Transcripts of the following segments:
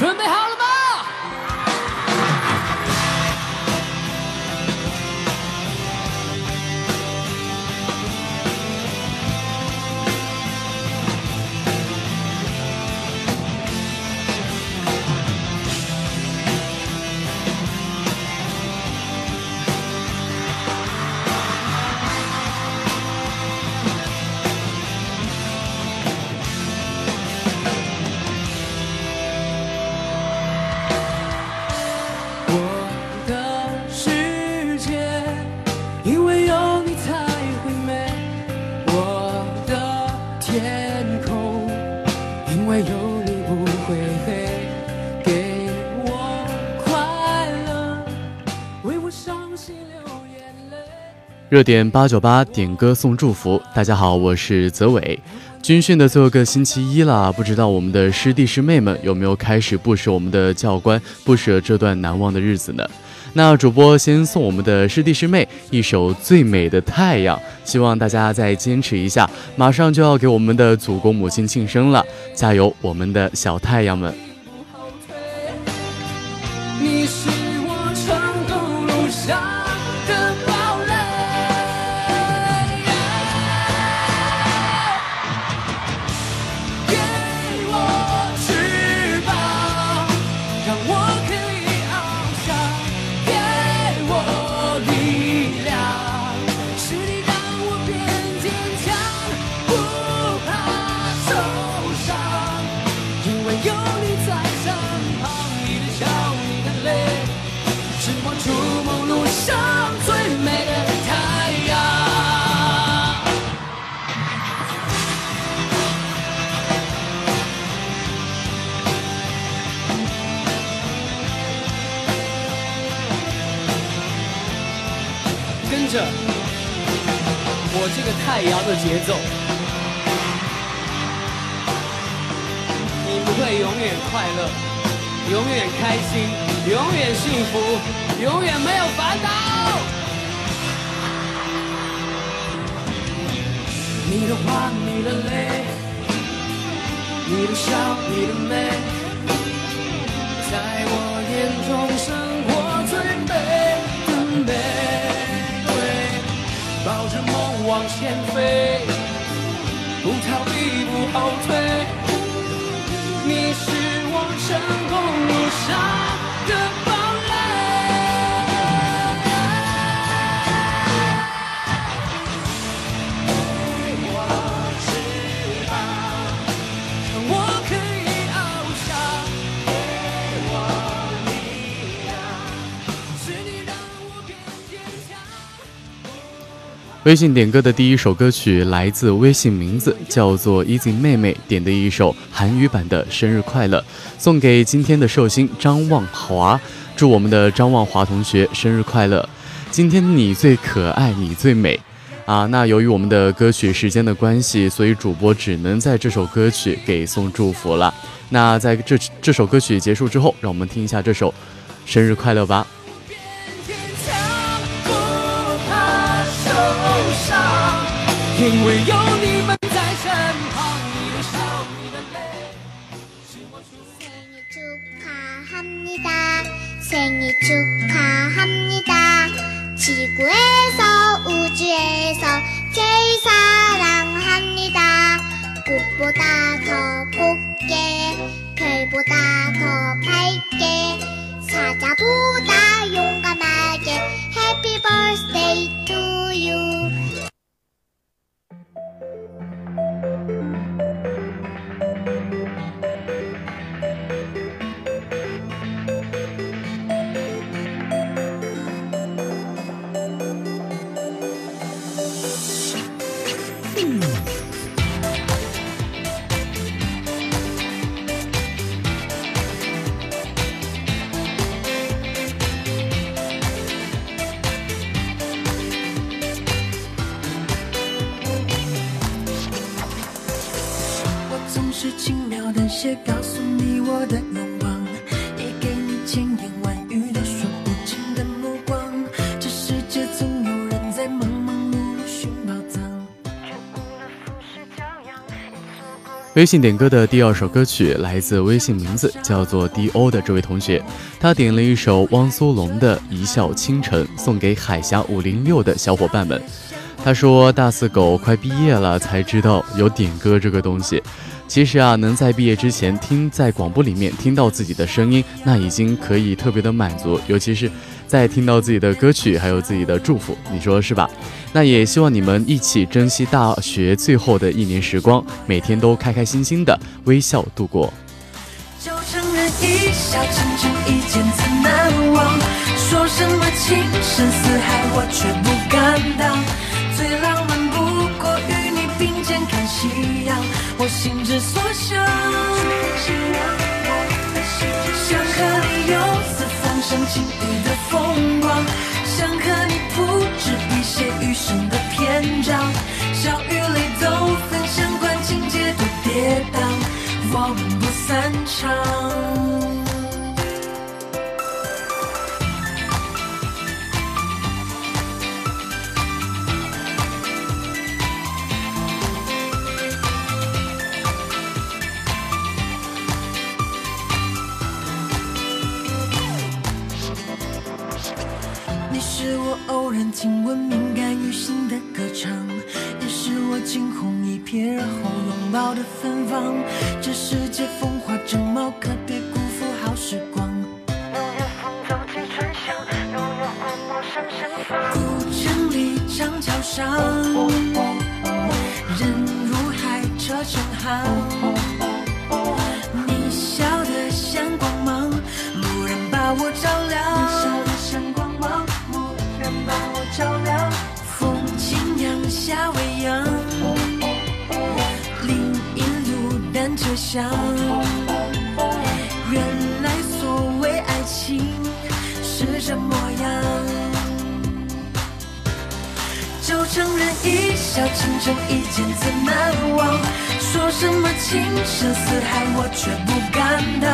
准备好热点八九八点歌送祝福，大家好，我是泽伟。军训的最后个星期一了，不知道我们的师弟师妹们有没有开始不舍我们的教官，不舍这段难忘的日子呢？那主播先送我们的师弟师妹一首《最美的太阳》，希望大家再坚持一下，马上就要给我们的祖国母亲庆生了，加油，我们的小太阳们！太阳的节奏。你不会永远快乐，永远开心，永远幸福，永远没有烦恼。你的话，你的泪，你的笑，你的美，在我眼中往前飞，不逃避，不后退。你是我成功路上的微信点歌的第一首歌曲来自微信名字叫做 Easy 妹妹点的一首韩语版的《生日快乐》，送给今天的寿星张望华，祝我们的张望华同学生日快乐！今天你最可爱，你最美啊！那由于我们的歌曲时间的关系，所以主播只能在这首歌曲给送祝福了。那在这这首歌曲结束之后，让我们听一下这首《生日快乐》吧。 因为有你们在身旁，你的笑，你的泪，是我出 생일 축하합니다. 생일 축하합니다. 지구에서 우주에서 제일 사랑합니다. 꽃보다 더 곱게 별보다 더 밝게 사자보다 용감하게 Happy birthday to you. 微信点歌的第二首歌曲来自微信名字叫做 D O 的这位同学，他点了一首汪苏泷的《一笑倾城》，送给海峡五零六的小伙伴们。他说大四狗快毕业了才知道有点歌这个东西。其实啊，能在毕业之前听在广播里面听到自己的声音，那已经可以特别的满足，尤其是。在听到自己的歌曲，还有自己的祝福，你说是吧？那也希望你们一起珍惜大学最后的一年时光，每天都开开心心的微笑度过。就承认一笑倾城，一见怎难忘？说什么情深似海，我却不敢当。最浪漫不过与你并肩看夕阳，我心之所向。想和你游四方赏晴雨的。风光，想和你铺纸笔写余生的篇章，笑与泪都分享，管情节多跌宕，我们不散场。这世界风华正茂，可别辜负好时光。六月风走起春香，六月花陌上盛放。古城里长桥上，人如海，车成行。你笑得像光芒，蓦然把我照亮。想，原来所谓爱情是这模样。就承认一笑倾城，一见怎难忘？说什么情深似海，我却不敢当。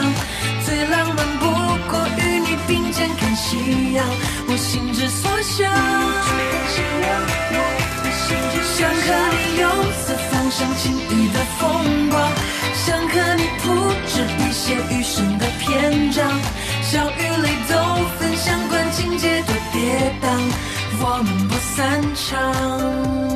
最浪漫不过与你并肩看夕阳，我心之所向。想和你游四方赏晴雨的风，想和你铺纸笔写余生的篇章，笑与泪都分享，管情节多跌宕，我们不散场。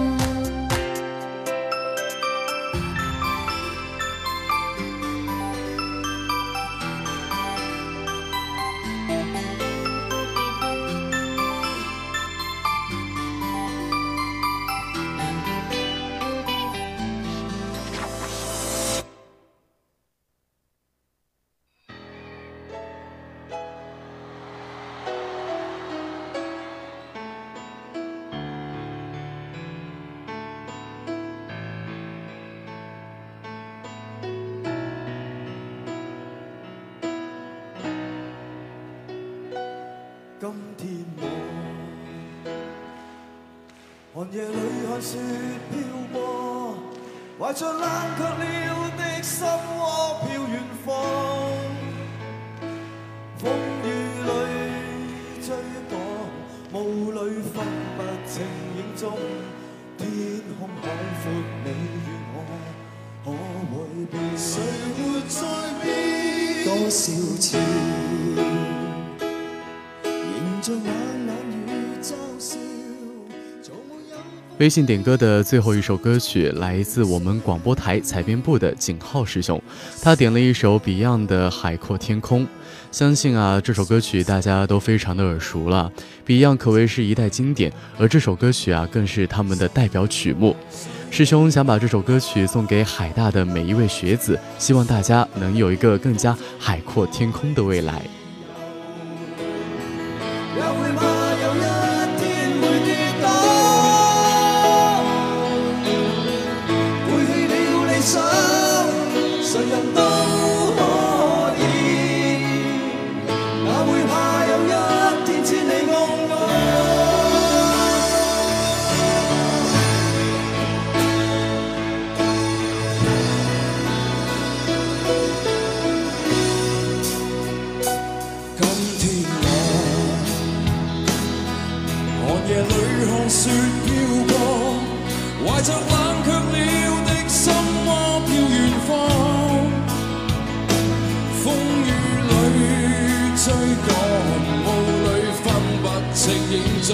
天我寒夜里看雪飘过，怀着冷却了的心窝飘远方。风雨里追赶，雾里分不清影踪。天空海阔，你与我可会变？谁没在变？多少次？微信点歌的最后一首歌曲来自我们广播台采编部的景浩师兄，他点了一首 Beyond 的《海阔天空》。相信啊，这首歌曲大家都非常的耳熟了，Beyond 可谓是一代经典，而这首歌曲啊，更是他们的代表曲目。师兄想把这首歌曲送给海大的每一位学子，希望大家能有一个更加海阔天空的未来。雪飘过，怀着冷却了的心窝，飘远方。风雨里追赶，雾里分不清影踪。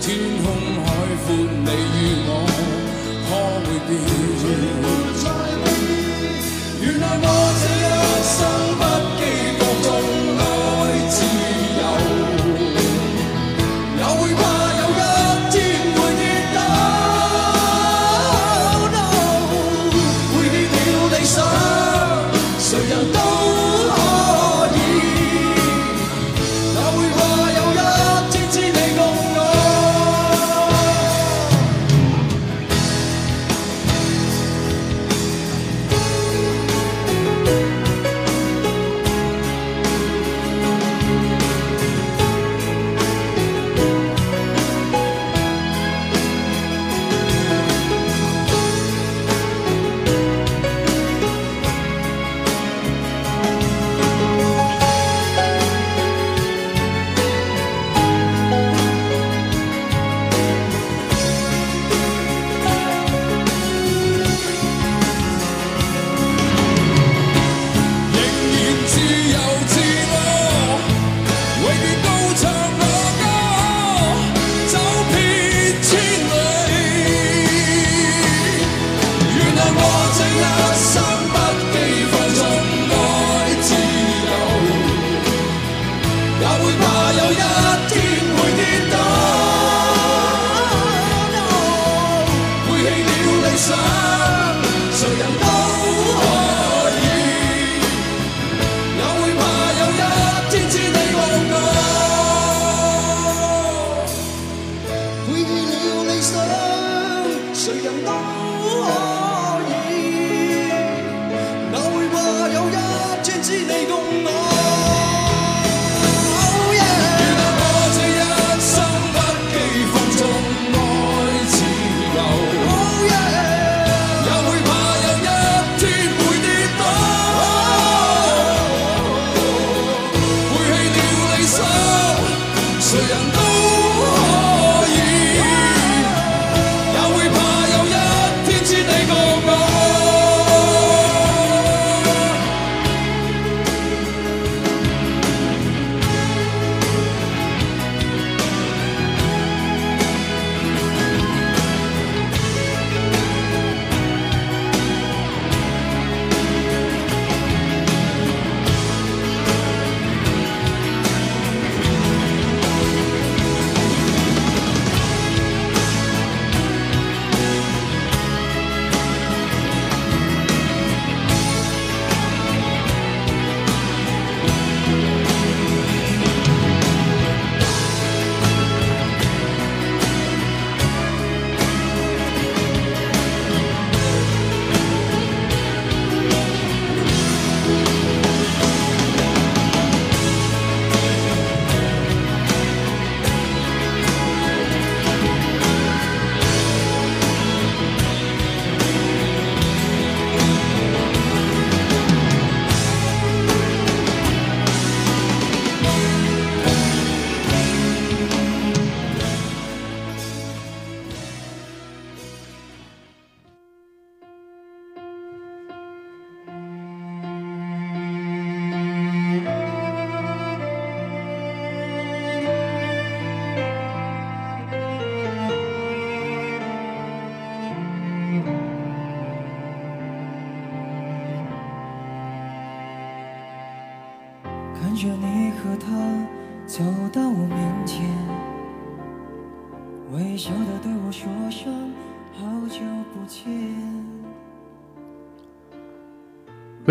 天空海阔，你与我可会变？原谅我这一生。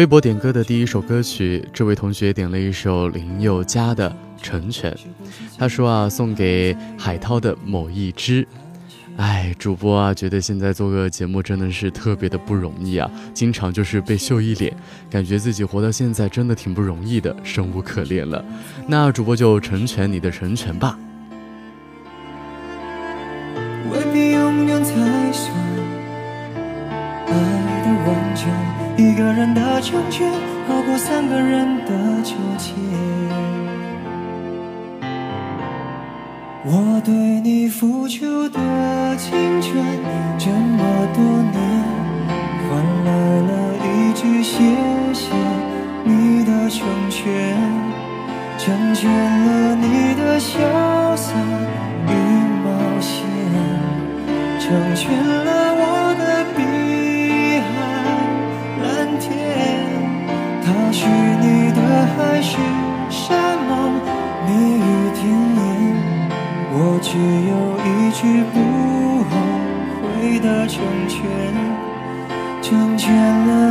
微博点歌的第一首歌曲，这位同学点了一首林宥嘉的成全，他说啊送给海涛的某一只。哎，主播啊觉得现在做个节目真的是特别的不容易啊，经常就是被秀一脸，感觉自己活到现在真的挺不容易的，生无可恋了。那主播就成全你的成全吧。成全，成全了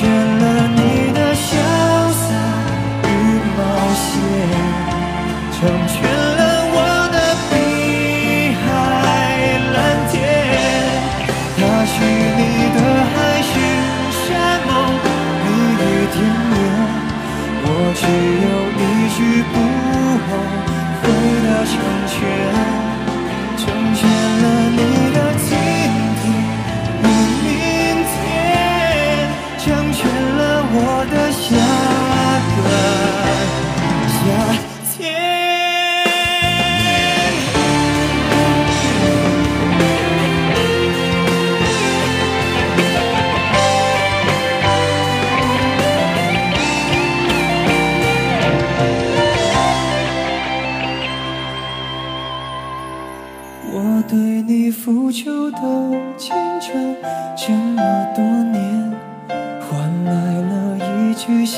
成全了你的潇洒与冒险，成全了我的碧海蓝天。他许你的海誓山盟蜜语甜言？我只有一句不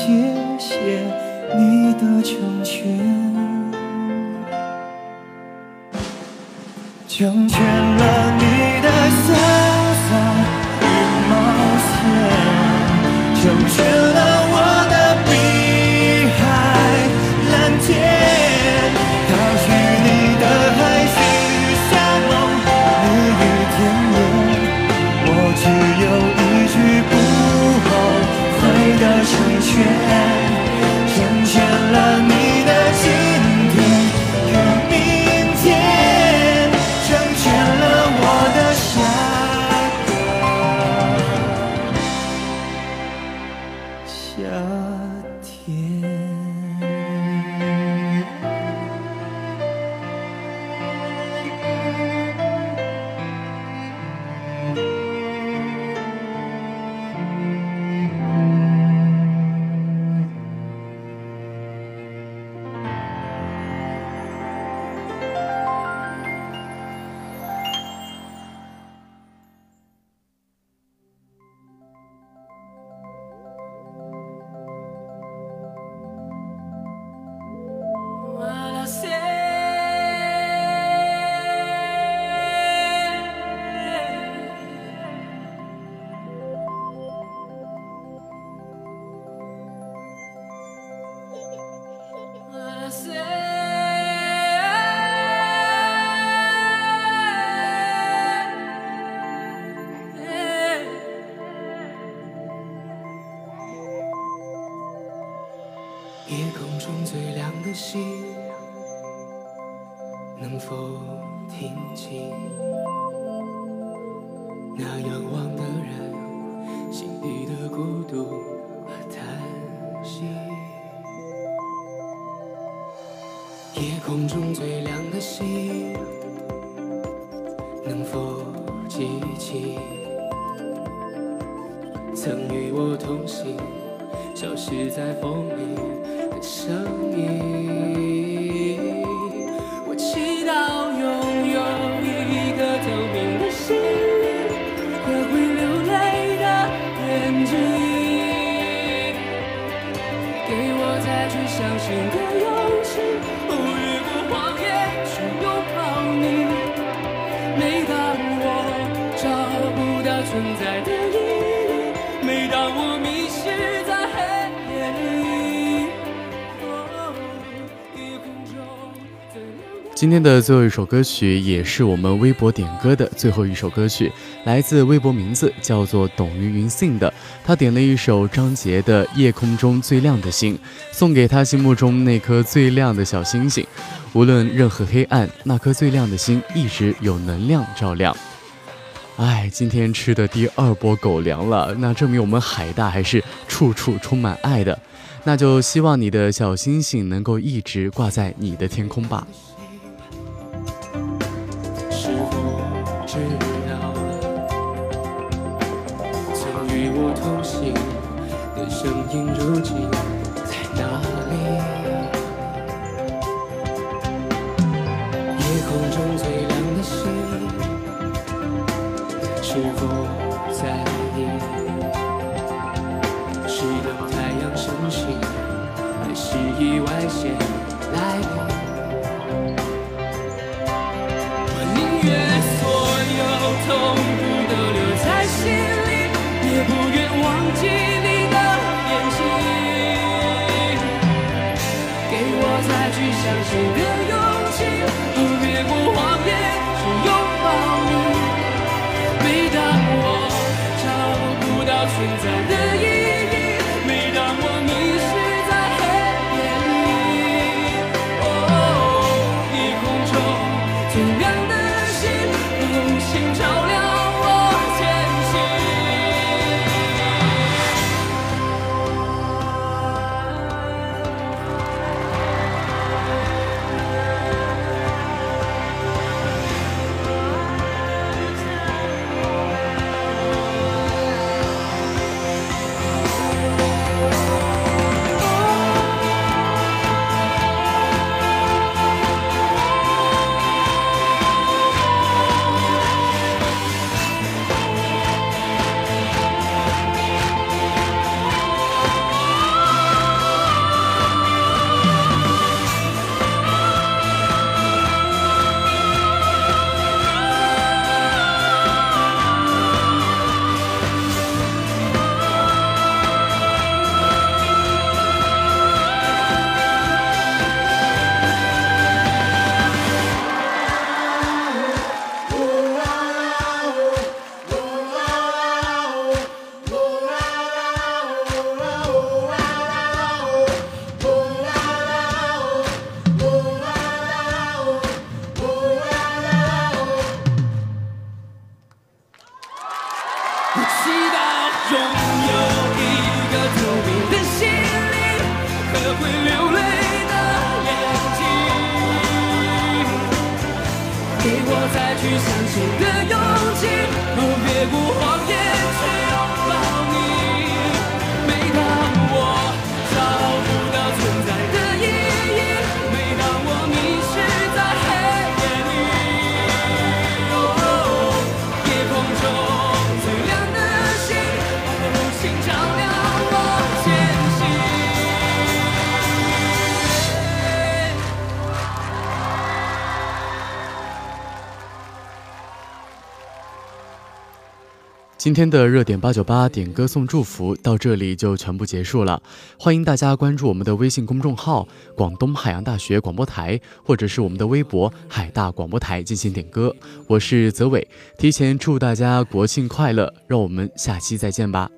谢谢你的成全，成全了你的潇最亮的星，能否听清那仰望的人心底的孤独和叹息？夜空中最亮的星，能否记起曾与我同行？消失在风里声音。我祈祷拥有一颗透明的心灵和会流泪的眼睛，给我再去相信的勇气。今天的最后一首歌曲，也是我们微博点歌的最后一首歌曲，来自微博名字叫做董云云信的，他点了一首张杰的《夜空中最亮的星》，送给他心目中那颗最亮的小星星。无论任何黑暗，那颗最亮的星一直有能量照亮。哎，今天吃的第二波狗粮了，那证明我们海大还是处处充满爱的。那就希望你的小星星能够一直挂在你的天空吧。今天的热点八九八点歌送祝福到这里就全部结束了，欢迎大家关注我们的微信公众号“广东海洋大学广播台”或者是我们的微博“海大广播台”进行点歌。我是泽伟，提前祝大家国庆快乐，让我们下期再见吧。